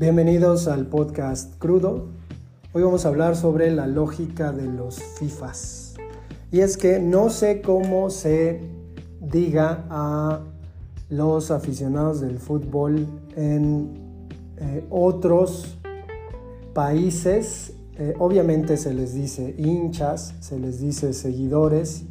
Bienvenidos al podcast Crudo. Hoy vamos a hablar sobre la lógica de los FIFAs. Y es que no sé cómo se diga a los aficionados del fútbol en eh, otros países. Eh, obviamente se les dice hinchas, se les dice seguidores,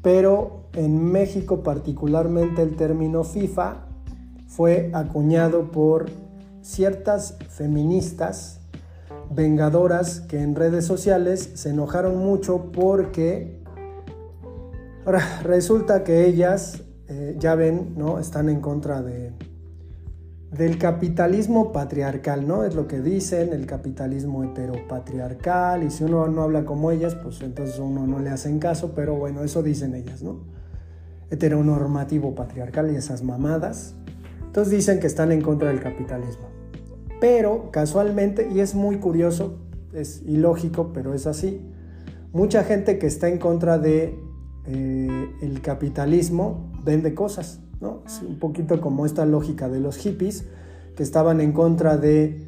pero en México particularmente el término FIFA fue acuñado por ciertas feministas vengadoras que en redes sociales se enojaron mucho porque resulta que ellas, eh, ya ven, ¿no? están en contra de, del capitalismo patriarcal, ¿no? Es lo que dicen, el capitalismo heteropatriarcal, y si uno no habla como ellas, pues entonces uno no le hacen caso, pero bueno, eso dicen ellas, ¿no? Heteronormativo patriarcal y esas mamadas. Entonces dicen que están en contra del capitalismo. Pero casualmente, y es muy curioso, es ilógico, pero es así, mucha gente que está en contra de eh, capitalismo vende cosas, ¿no? Es un poquito como esta lógica de los hippies que estaban en contra de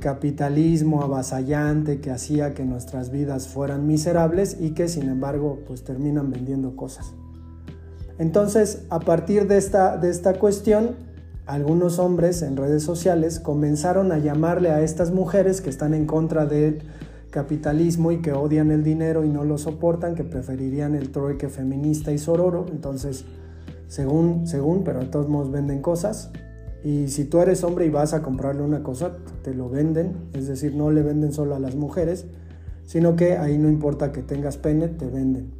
capitalismo avasallante que hacía que nuestras vidas fueran miserables y que sin embargo pues terminan vendiendo cosas. Entonces, a partir de esta, de esta cuestión, algunos hombres en redes sociales comenzaron a llamarle a estas mujeres que están en contra del capitalismo y que odian el dinero y no lo soportan, que preferirían el trueque feminista y sororo. Entonces, según, según, pero de todos modos venden cosas. Y si tú eres hombre y vas a comprarle una cosa, te lo venden. Es decir, no le venden solo a las mujeres, sino que ahí no importa que tengas pene, te venden.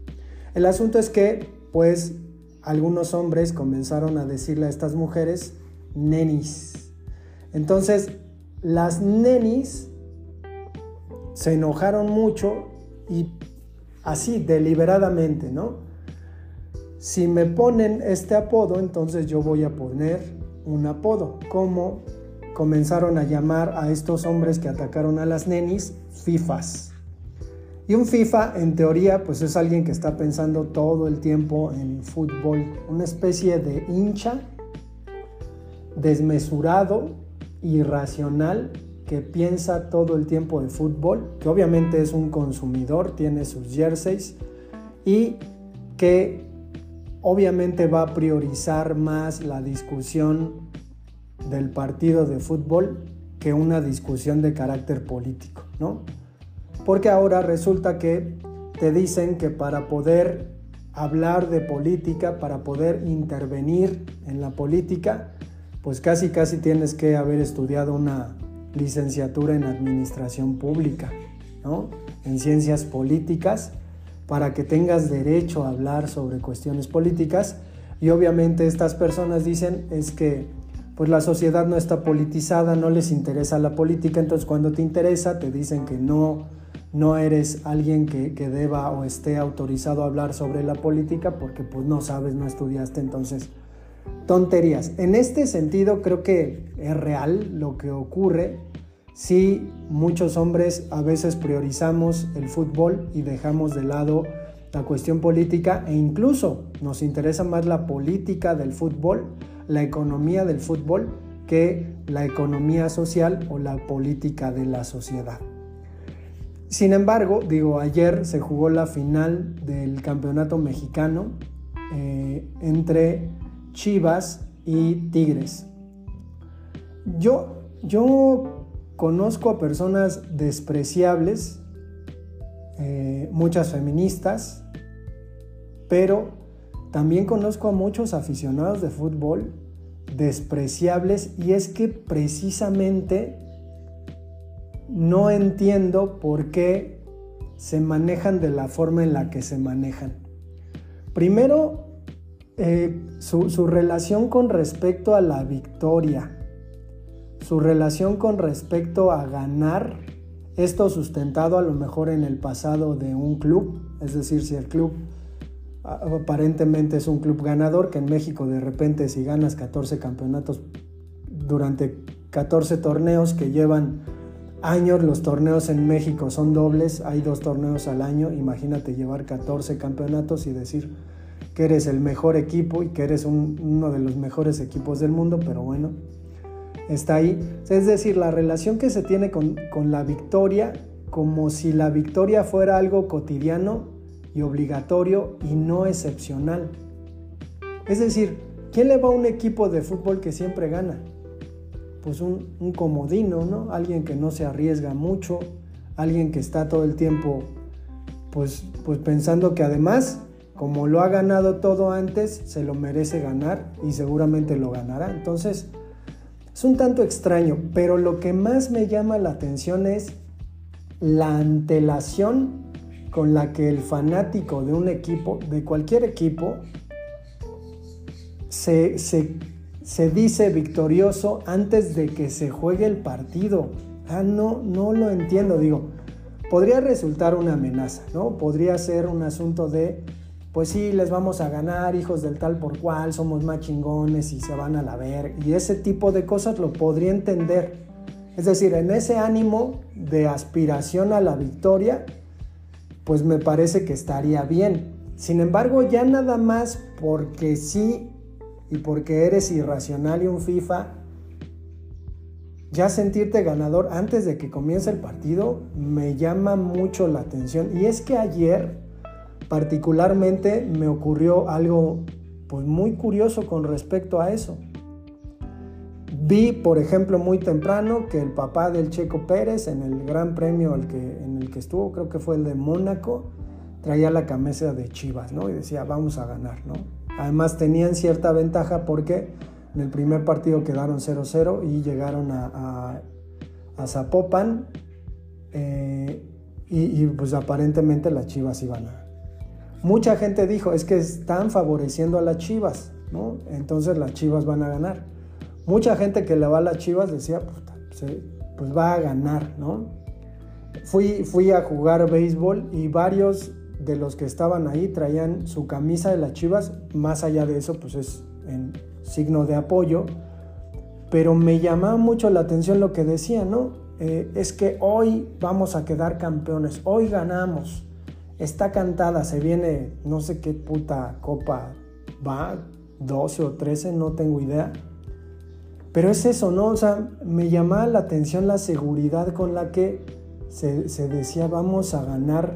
El asunto es que, pues, algunos hombres comenzaron a decirle a estas mujeres, nenis. Entonces, las nenis se enojaron mucho y así, deliberadamente, ¿no? Si me ponen este apodo, entonces yo voy a poner un apodo. Como comenzaron a llamar a estos hombres que atacaron a las nenis FIFAs. Y un FIFA, en teoría, pues es alguien que está pensando todo el tiempo en fútbol, una especie de hincha desmesurado, irracional, que piensa todo el tiempo de fútbol, que obviamente es un consumidor, tiene sus jerseys y que obviamente va a priorizar más la discusión del partido de fútbol que una discusión de carácter político, ¿no? Porque ahora resulta que te dicen que para poder hablar de política, para poder intervenir en la política, pues casi casi tienes que haber estudiado una licenciatura en administración pública, ¿no? En ciencias políticas, para que tengas derecho a hablar sobre cuestiones políticas. Y obviamente estas personas dicen es que pues la sociedad no está politizada, no les interesa la política, entonces cuando te interesa te dicen que no, no eres alguien que, deba o esté autorizado a hablar sobre la política porque pues no sabes, no estudiaste, entonces tonterías. En este sentido creo que es real lo que ocurre si muchos hombres a veces priorizamos el fútbol y dejamos de lado la cuestión política e incluso nos interesa más la política del fútbol, la economía del fútbol, que la economía social o la política de la sociedad. Sin embargo, digo, ayer se jugó la final del campeonato mexicano eh, entre Chivas y Tigres. Yo, yo conozco a personas despreciables, eh, muchas feministas, pero también conozco a muchos aficionados de fútbol despreciables y es que precisamente no entiendo por qué se manejan de la forma en la que se manejan. Primero, eh, su, relación con respecto a la victoria, su relación con respecto a ganar, esto sustentado a lo mejor en el pasado de un club, es decir, si el club aparentemente es un club ganador, que en México de repente si ganas 14 campeonatos durante 14 torneos que llevan años, los torneos en México son dobles, hay dos torneos al año, imagínate llevar 14 campeonatos y decir, que eres el mejor equipo y que eres uno de los mejores equipos del mundo, pero bueno. está ahí. Es decir, la relación que se tiene con, la victoria, como si la victoria fuera algo cotidiano y obligatorio y no excepcional. Es decir, ¿quién le va a un equipo de fútbol que siempre gana? Pues un, un comodino, ¿no? Alguien que no se arriesga mucho, alguien que está todo el tiempo pues, pues pensando que además, como lo ha ganado todo antes, se lo merece ganar y seguramente lo ganará. Entonces, es un tanto extraño, pero lo que más me llama la atención es la antelación con la que el fanático de un equipo, de cualquier equipo, se, se, dice victorioso antes de que se juegue el partido. Ah, no, no lo entiendo. Digo, podría resultar una amenaza, ¿no? Podría ser un asunto de, pues sí, les vamos a ganar, hijos del tal por cual, somos más chingones y se van a la ver. Y ese tipo de cosas lo podría entender. Es decir, en ese ánimo de aspiración a la victoria, pues me parece que estaría bien. Sin embargo, ya nada más porque sí y porque eres irracional y un FIFA, ya sentirte ganador antes de que comience el partido me llama mucho la atención. Y es que ayer particularmente me ocurrió algo pues muy curioso con respecto a eso. Vi, por ejemplo, muy temprano que el papá del Checo Pérez en el Gran Premio que, en el que estuvo, creo que fue el de Mónaco, traía la camisa de Chivas, ¿no? Y decía, vamos a ganar, ¿no? Además tenían cierta ventaja porque en el primer partido quedaron 0-0 y llegaron a, Zapopan eh, y, pues aparentemente las Chivas iban a... Mucha gente dijo, es que están favoreciendo a las Chivas, ¿no? Entonces las Chivas van a ganar. Mucha gente que le va a las Chivas decía, pues va a ganar, ¿no? Fui, fui a jugar béisbol y varios de los que estaban ahí traían su camisa de las Chivas, más allá de eso, pues es en signo de apoyo, pero me llamaba mucho la atención lo que decía, ¿no? Eh, es que hoy vamos a quedar campeones, hoy ganamos, está cantada, se viene, no sé qué puta copa va, 12 o 13, no tengo idea. Pero es eso, ¿no? O sea, me llamaba la atención la seguridad con la que se, decía vamos a ganar,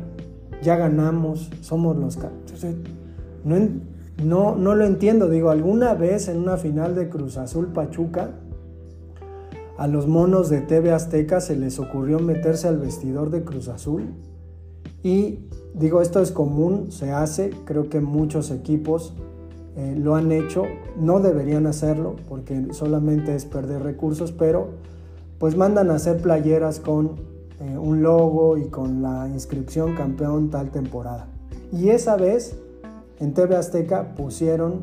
ya ganamos, somos los... No, no, no lo entiendo. Digo, alguna vez en una final de Cruz Azul Pachuca, a los monos de TV Azteca se les ocurrió meterse al vestidor de Cruz Azul. Y digo, esto es común, se hace, creo que muchos equipos eh, lo han hecho, no deberían hacerlo porque solamente es perder recursos, pero pues mandan a hacer playeras con eh, un logo y con la inscripción campeón tal temporada. Y esa vez en TV Azteca pusieron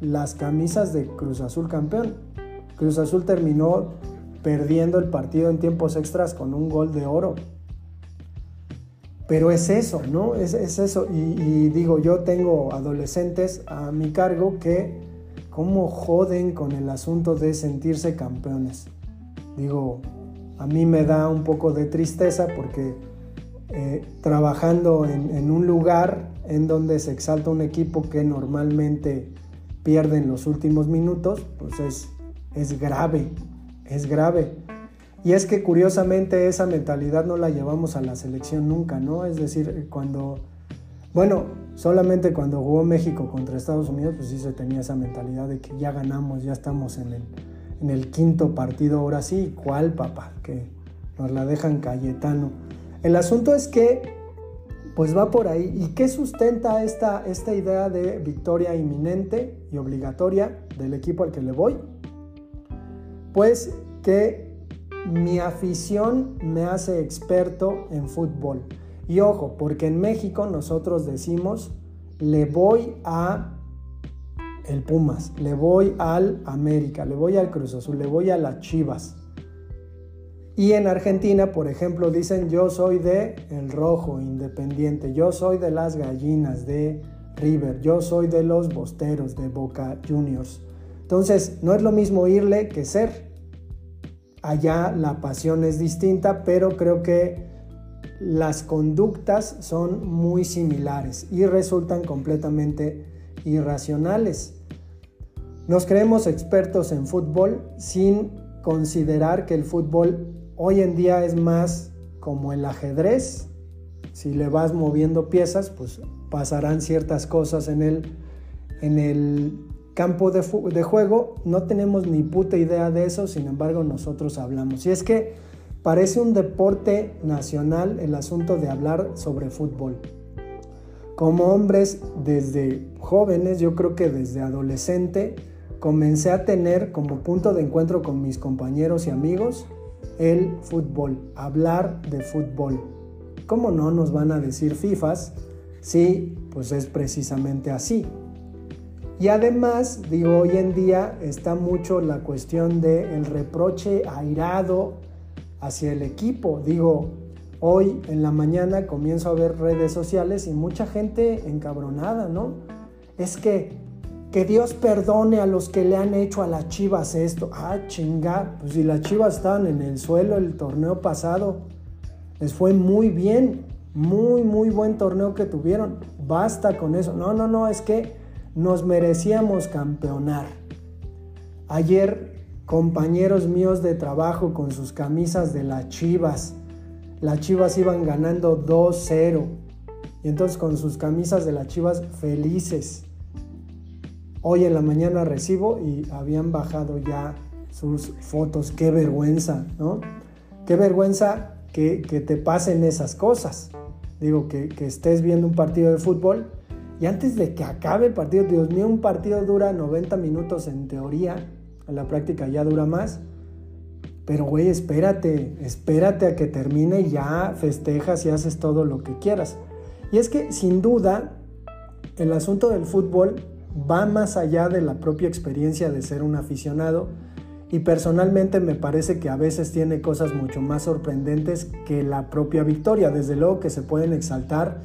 las camisas de Cruz Azul campeón. Cruz Azul terminó perdiendo el partido en tiempos extras con un gol de oro. Pero es eso, ¿no? Es, eso. Y, digo, yo tengo adolescentes a mi cargo que cómo joden con el asunto de sentirse campeones. Digo, a mí me da un poco de tristeza porque eh, trabajando en, un lugar en donde se exalta un equipo que normalmente pierde en los últimos minutos, pues es, es grave, es grave. Y es que curiosamente esa mentalidad no la llevamos a la selección nunca, ¿no? Es decir, cuando, bueno, solamente cuando jugó México contra Estados Unidos, pues sí se tenía esa mentalidad de que ya ganamos, ya estamos en el, en el quinto partido, ahora sí, ¿cuál papá? Que nos la dejan Cayetano. El asunto es que, pues va por ahí. ¿Y qué sustenta esta, esta idea de victoria inminente y obligatoria del equipo al que le voy? Pues que mi afición me hace experto en fútbol. Y ojo, porque en México nosotros decimos, le voy a el Pumas, le voy al América, le voy al Cruz Azul, le voy a las Chivas. Y en Argentina, por ejemplo, dicen yo soy de El Rojo, Independiente, yo soy de las Gallinas, de River, yo soy de los Bosteros, de Boca Juniors. Entonces, no es lo mismo irle que ser. Allá la pasión es distinta, pero creo que las conductas son muy similares y resultan completamente irracionales. Nos creemos expertos en fútbol sin considerar que el fútbol hoy en día es más como el ajedrez. Si le vas moviendo piezas, pues pasarán ciertas cosas en el, en el campo de, juego. No tenemos ni puta idea de eso, sin embargo nosotros hablamos. Y es que parece un deporte nacional el asunto de hablar sobre fútbol. Como hombres, desde jóvenes, yo creo que desde adolescente, comencé a tener como punto de encuentro con mis compañeros y amigos el fútbol, hablar de fútbol. ¿Cómo no nos van a decir FIFAs? Sí, pues es precisamente así. Y además, digo, hoy en día está mucho la cuestión del el reproche airado hacia el equipo. Digo, hoy en la mañana comienzo a ver redes sociales y mucha gente encabronada, ¿no? Es que que Dios perdone a los que le han hecho a las Chivas esto. Ah, chinga, pues si las Chivas estaban en el suelo el torneo pasado, les fue muy bien, muy, muy buen torneo que tuvieron. Basta con eso. No, no, no, es que nos merecíamos campeonar. Ayer, compañeros míos de trabajo con sus camisas de las Chivas, las Chivas iban ganando 2-0. Y entonces con sus camisas de las Chivas felices Hoy en la mañana recibo y habían bajado ya sus fotos. Qué vergüenza, ¿no? Qué vergüenza que, te pasen esas cosas. Digo, que, que, estés viendo un partido de fútbol y antes de que acabe el partido, Dios mío, un partido dura 90 minutos en teoría, en la práctica ya dura más. Pero güey, espérate, espérate a que termine y ya festejas y haces todo lo que quieras. Y es que sin duda el asunto del fútbol va más allá de la propia experiencia de ser un aficionado y personalmente me parece que a veces tiene cosas mucho más sorprendentes que la propia victoria. Desde luego que se pueden exaltar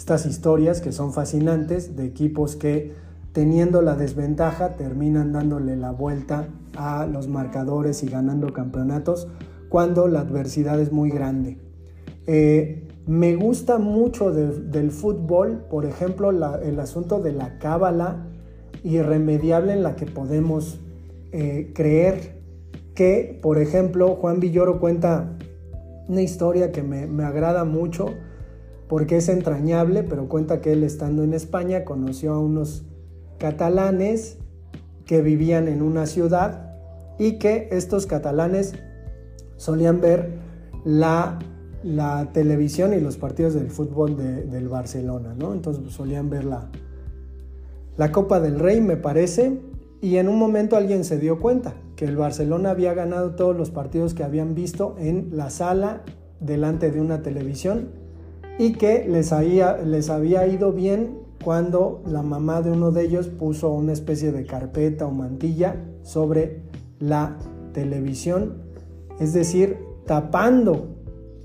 estas historias que son fascinantes de equipos que teniendo la desventaja terminan dándole la vuelta a los marcadores y ganando campeonatos cuando la adversidad es muy grande. Eh, me gusta mucho del fútbol, por ejemplo, el asunto de la cábala irremediable en la que podemos eh, creer que, por ejemplo, Juan Villoro cuenta una historia que me, me agrada mucho porque es entrañable, pero cuenta que él estando en España conoció a unos catalanes que vivían en una ciudad y que estos catalanes solían ver la, televisión y los partidos del fútbol del Barcelona, ¿no? Entonces pues, solían ver la Copa del Rey, me parece, y en un momento alguien se dio cuenta que el Barcelona había ganado todos los partidos que habían visto en la sala delante de una televisión y que les había, les había ido bien cuando la mamá de uno de ellos puso una especie de carpeta o mantilla sobre la televisión, es decir, tapando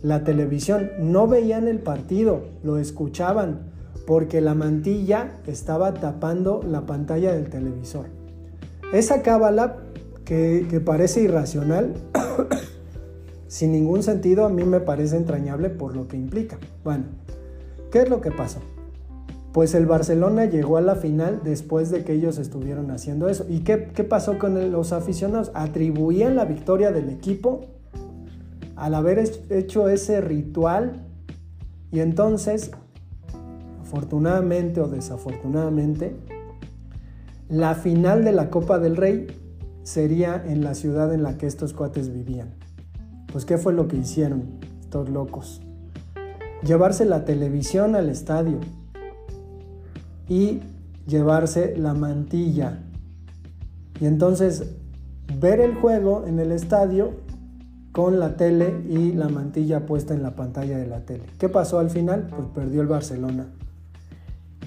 la televisión. No veían el partido, lo escuchaban porque la mantilla estaba tapando la pantalla del televisor. Esa cábala que, que parece irracional, sin ningún sentido, a mí me parece entrañable por lo que implica. Bueno, ¿qué es lo que pasó? Pues el Barcelona llegó a la final después de que ellos estuvieron haciendo eso. ¿Y qué, pasó con los aficionados? Atribuían la victoria del equipo al haber hecho ese ritual y entonces afortunadamente o desafortunadamente, la final de la Copa del Rey sería en la ciudad en la que estos cuates vivían. Pues ¿qué fue lo que hicieron estos locos? Llevarse la televisión al estadio y llevarse la mantilla. Y entonces ver el juego en el estadio con la tele y la mantilla puesta en la pantalla de la tele. ¿Qué pasó al final? Pues perdió el Barcelona.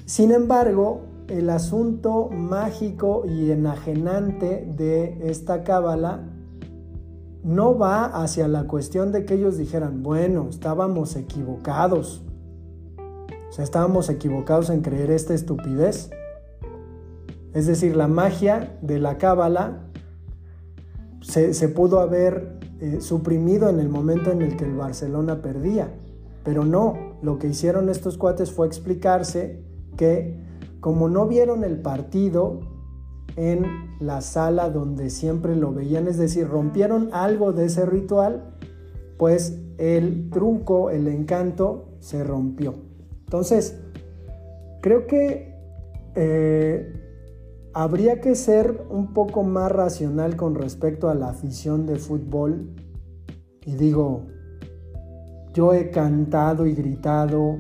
Sin embargo, el asunto mágico y enajenante de esta cábala no va hacia la cuestión de que ellos dijeran, bueno, estábamos equivocados. O sea, estábamos equivocados en creer esta estupidez. Es decir, la magia de la cábala se, pudo haber eh, suprimido en el momento en el que el Barcelona perdía. Pero no, lo que hicieron estos cuates fue explicarse que como no vieron el partido en la sala donde siempre lo veían, es decir, rompieron algo de ese ritual, pues el truco, el encanto se rompió. Entonces, creo que eh, habría que ser un poco más racional con respecto a la afición de fútbol. Y digo, yo he cantado y gritado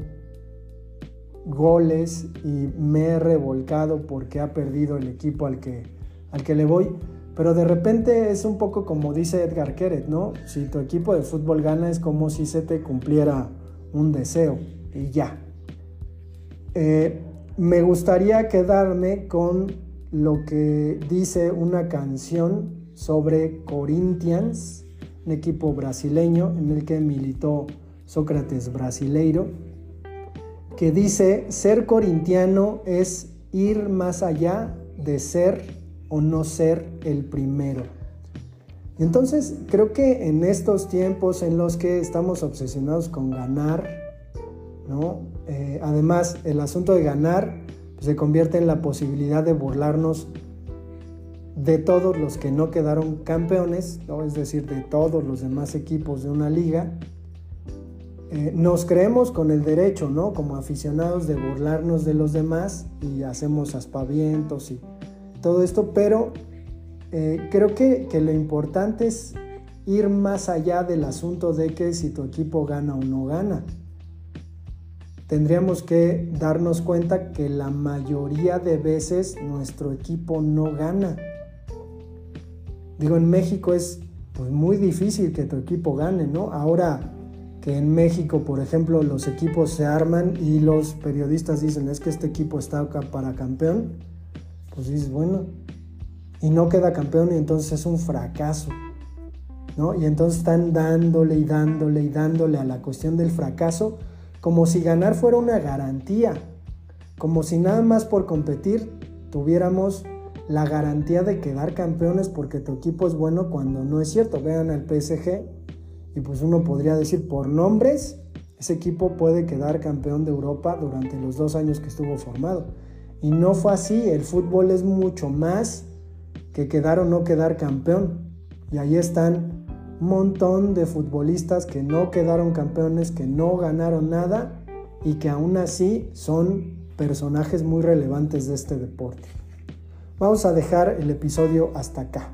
goles y me he revolcado porque ha perdido el equipo al que, al que le voy. Pero de repente es un poco como dice Edgar Keret, ¿no? Si tu equipo de fútbol gana es como si se te cumpliera un deseo y ya. Eh, me gustaría quedarme con lo que dice una canción sobre Corinthians, un equipo brasileño en el que militó Sócrates brasileiro que dice, ser corintiano es ir más allá de ser o no ser el primero. Entonces creo que en estos tiempos en los que estamos obsesionados con ganar, ¿no? Eh, además el asunto de ganar pues, se convierte en la posibilidad de burlarnos de todos los que no quedaron campeones, ¿no? es decir, de todos los demás equipos de una liga, eh, nos creemos con el derecho, ¿no? Como aficionados de burlarnos de los demás y hacemos aspavientos y todo esto, pero eh, creo que, que lo importante es ir más allá del asunto de que si tu equipo gana o no gana. Tendríamos que darnos cuenta que la mayoría de veces nuestro equipo no gana. Digo, en México es pues, muy difícil que tu equipo gane, ¿no? Ahora que en México, por ejemplo, los equipos se arman y los periodistas dicen es que este equipo está para campeón, pues dices, bueno, y no queda campeón y entonces es un fracaso. ¿no? Y entonces están dándole y dándole y dándole a la cuestión del fracaso como si ganar fuera una garantía, como si nada más por competir tuviéramos la garantía de quedar campeones porque tu equipo es bueno cuando no es cierto. Vean al PSG, y pues uno podría decir por nombres, ese equipo puede quedar campeón de Europa durante los dos años que estuvo formado. Y no fue así, el fútbol es mucho más que quedar o no quedar campeón. Y ahí están un montón de futbolistas que no quedaron campeones, que no ganaron nada y que aún así son personajes muy relevantes de este deporte. Vamos a dejar el episodio hasta acá.